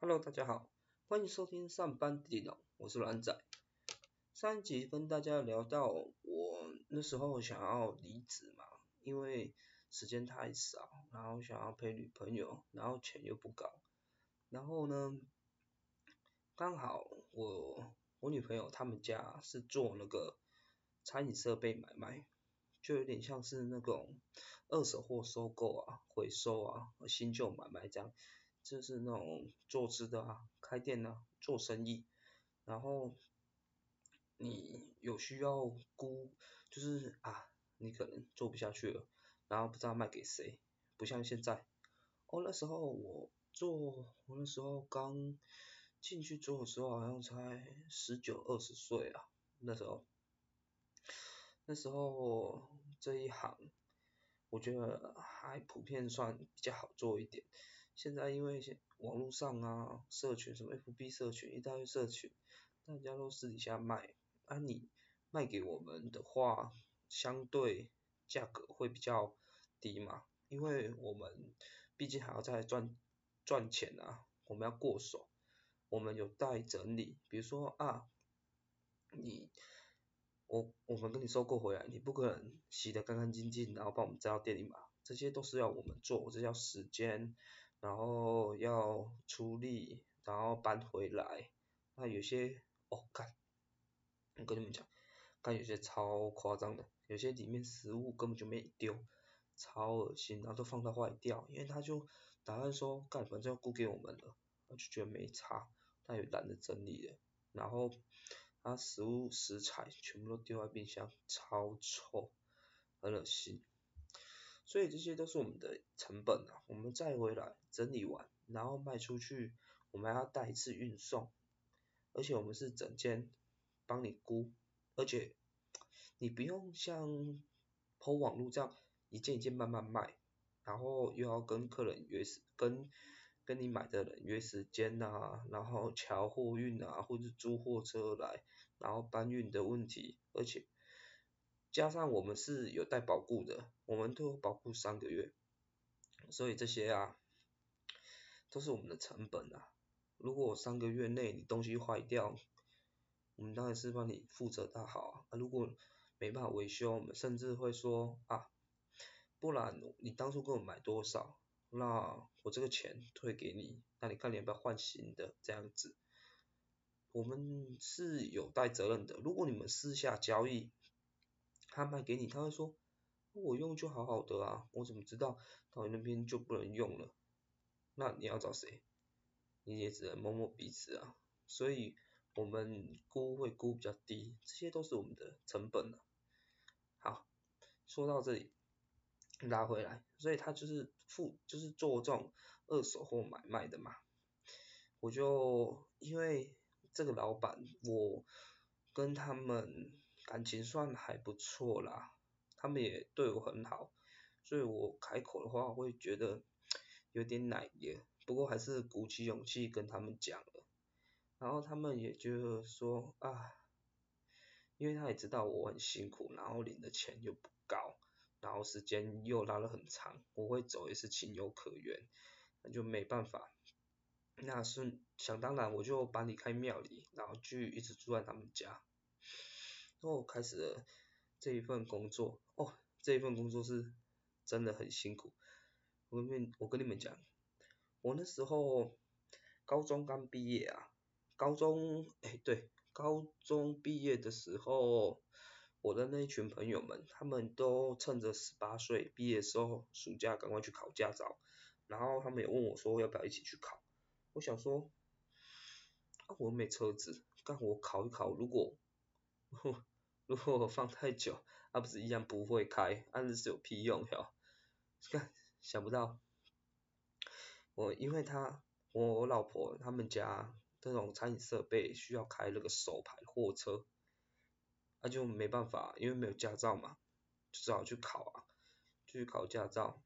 Hello，大家好，欢迎收听上班地脑，我是软仔。上一集跟大家聊到我那时候想要离职嘛，因为时间太少，然后想要陪女朋友，然后钱又不高，然后呢，刚好我我女朋友他们家是做那个餐饮设备买卖，就有点像是那种二手货收购啊、回收啊、新旧买卖这样。就是那种做吃的啊，开店啊，做生意，然后你有需要估，就是啊，你可能做不下去了，然后不知道卖给谁，不像现在，哦那时候我做，我那时候刚进去做的时候好像才十九二十岁啊，那时候，那时候这一行。我觉得还普遍算比较好做一点。现在因为网络上啊，社群什么 FB 社群一大堆社群，大家都私底下卖，啊你卖给我们的话，相对价格会比较低嘛，因为我们毕竟还要再赚赚钱啊，我们要过手，我们有待整理，比如说啊，你。我我们跟你收购回来，你不可能洗得干干净净，然后帮我们再到店里嘛，这些都是要我们做，这叫时间，然后要出力，然后搬回来，那有些哦干，我跟你们讲，干有些超夸张的，有些里面食物根本就没丢，超恶心，然后都放到坏掉，因为他就打算说干反正要估给我们了，我就觉得没差，他也懒得整理了，然后。他食物食材全部都丢在冰箱，超臭，很恶心。所以这些都是我们的成本啊，我们再回来整理完，然后卖出去，我们还要带一次运送，而且我们是整间帮你估，而且你不用像抛网络这样一件一件慢慢卖，然后又要跟客人约时跟。跟你买的人约时间呐，然后调货运啊，或者租货车来，然后搬运的问题，而且加上我们是有带保固的，我们都有保护三个月，所以这些啊都是我们的成本啊。如果三个月内你东西坏掉，我们当然是帮你负责到好啊。如果没办法维修，我们甚至会说啊，不然你当初给我买多少？那我这个钱退给你，那你看你要不要换新的这样子？我们是有带责任的。如果你们私下交易，他卖给你，他会说我用就好好的啊，我怎么知道到你那边就不能用了？那你要找谁？你也只能摸摸鼻子啊。所以我们估会估比较低，这些都是我们的成本啊。好，说到这里。拉回来，所以他就是付，就是做这种二手货买卖的嘛。我就因为这个老板，我跟他们感情算还不错啦，他们也对我很好，所以我开口的话会觉得有点奶油，不过还是鼓起勇气跟他们讲了。然后他们也就是说啊，因为他也知道我很辛苦，然后领的钱又不高。然后时间又拉了很长，我会走也是情有可原，那就没办法。那是想当然，我就搬离开庙里，然后就一直住在他们家。然后我开始了这一份工作，哦，这一份工作是真的很辛苦。我跟你我跟你们讲，我那时候高中刚毕业啊，高中哎对，高中毕业的时候。我的那一群朋友们，他们都趁着十八岁毕业的时候，暑假赶快去考驾照，然后他们也问我说要不要一起去考。我想说，啊我没车子，干我考一考，如果 如果我放太久，啊不是一样不会开，那是有屁用哟。看想不到，我因为他我老婆他们家这种餐饮设备需要开那个手牌货车。那就没办法，因为没有驾照嘛，就只好去考啊，去考驾照。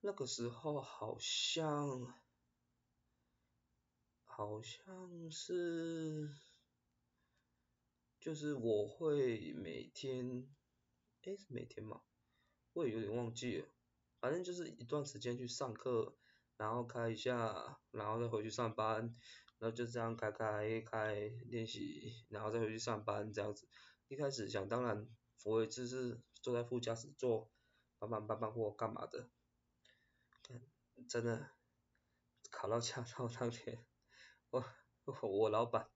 那个时候好像，好像是，就是我会每天，诶，是每天吗？我也有点忘记了，反正就是一段时间去上课，然后开一下，然后再回去上班，然后就这样开开开练习，然后再回去上班这样子。一开始想当然，我也只是坐在副驾驶座，搬搬搬搬货干嘛的。真的，考到驾照当天，我我老板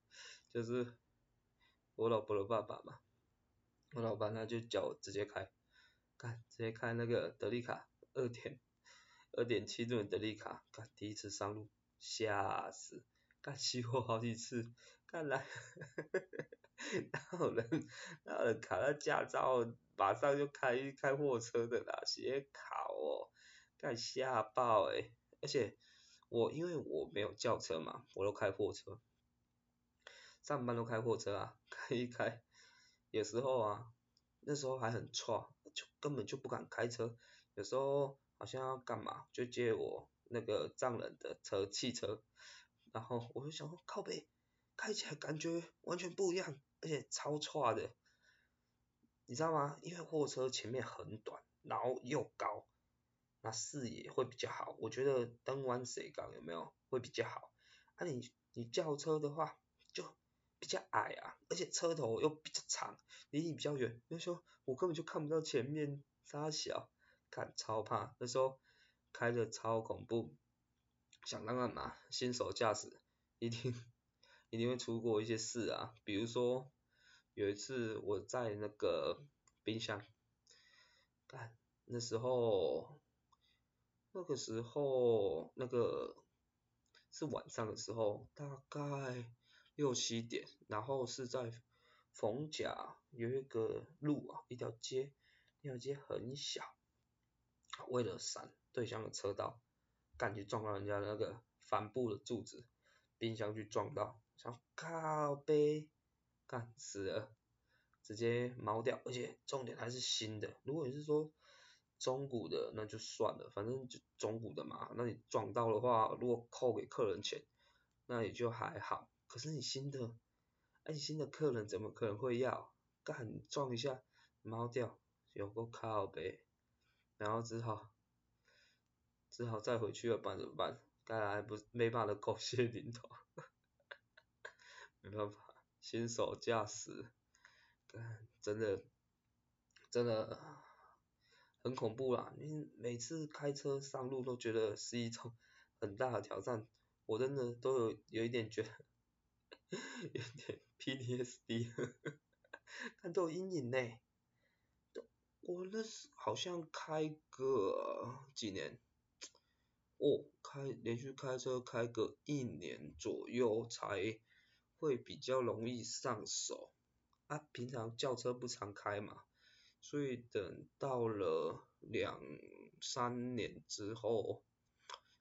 就是我老婆的爸爸嘛，我老爸他就叫我直接开，看直接开那个德利卡二点二点七吨的德利卡，看第一次上路吓死，干熄火好几次，看来，哪有人哪有人考了驾照马上就开开货车的啦，写考哦。看吓爆诶，而且我因为我没有轿车嘛，我都开货车，上班都开货车啊，开 一开，有时候啊，那时候还很错，就根本就不敢开车，有时候好像要干嘛，就借我那个丈人的车汽车，然后我就想说靠背，开起来感觉完全不一样，而且超错的，你知道吗？因为货车前面很短，然后又高。那视野会比较好，我觉得登湾水港有没有会比较好？啊你你轿车的话比较矮啊，而且车头又比较长，离你比较远，那时候我根本就看不到前面，傻小，看超怕，那时候开的超恐怖，想当然嘛，新手驾驶一定 一定会出过一些事啊，比如说有一次我在那个冰箱，干那时候。那个时候，那个是晚上的时候，大概六七点，然后是在逢甲有一个路啊，一条街，那条街很小，为了闪对向的车道，赶紧撞到人家那个帆布的柱子，冰箱去撞到，想靠背，干死了，直接毛掉，而且重点还是新的，如果你是说。中古的那就算了，反正就中古的嘛。那你撞到的话，如果扣给客人钱，那也就还好。可是你新的，哎，新的客人怎么可能会要？干撞一下，猫掉，有个靠呗。然后只好，只好再回去了，办怎么办？该来不没办法狗血淋头，没办法，新手驾驶，干真的，真的。很恐怖啦！你每次开车上路都觉得是一种很大的挑战，我真的都有有一点觉得，有点 PTSD，看都有阴影呢。我那是好像开个几年，哦，开连续开车开个一年左右才会比较容易上手，啊，平常轿车不常开嘛。所以等到了两三年之后，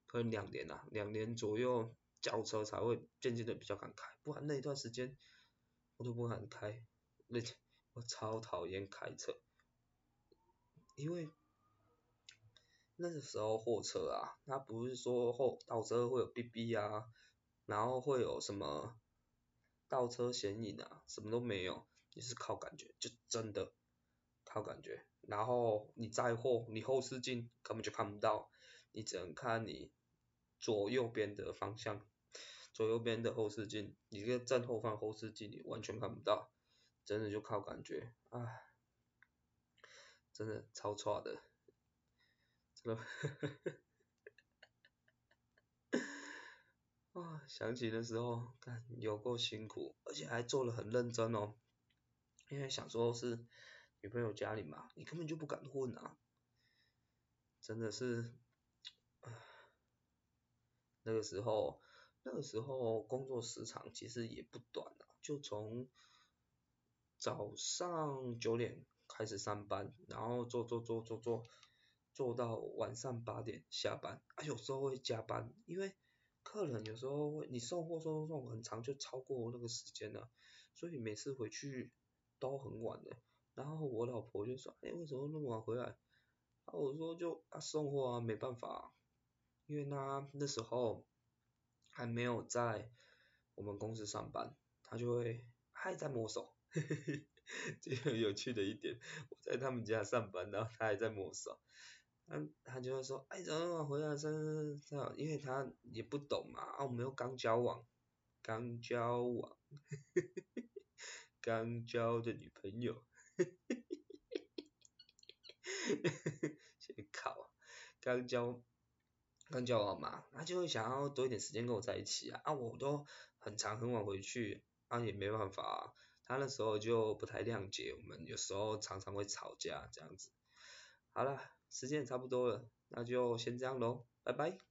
可能两年啊，两年左右轿车才会渐渐的比较敢开，不然那一段时间我都不敢开，那我超讨厌开车，因为那个时候货车啊，它不是说后倒车会有哔哔啊，然后会有什么倒车显影啊，什么都没有，你是靠感觉，就真的。靠感觉，然后你载货，你后视镜根本就看不到，你只能看你左右边的方向，左右边的后视镜，你这个正后方后视镜你完全看不到，真的就靠感觉，啊，真的超差的，真的，啊，想起的时候，看有够辛苦，而且还做的很认真哦，因为想说是。女朋友家里嘛，你根本就不敢混啊，真的是，那个时候，那个时候工作时长其实也不短啊，就从早上九点开始上班，然后做做做做做，做到晚上八点下班，啊有时候会加班，因为客人有时候会你送货送送送很长就超过那个时间了，所以每次回去都很晚的。然后我老婆就说，哎，为什么那么晚回来？啊，我说就啊送货啊，没办法，因为他那时候还没有在我们公司上班，他就会还在摸手，嘿嘿嘿，这个有趣的一点，我在他们家上班，然后他还在摸手，嗯，他就会说，哎，怎么回来这这，因为他也不懂嘛，啊，我们又刚交往，刚交往，刚交的女朋友，先考，刚交，刚交往嘛，他就会想要多一点时间跟我在一起啊，啊，我都很长很晚回去，啊，也没办法，他那时候就不太谅解我们，有时候常常会吵架这样子，好了。时间也差不多了，那就先这样喽，拜拜。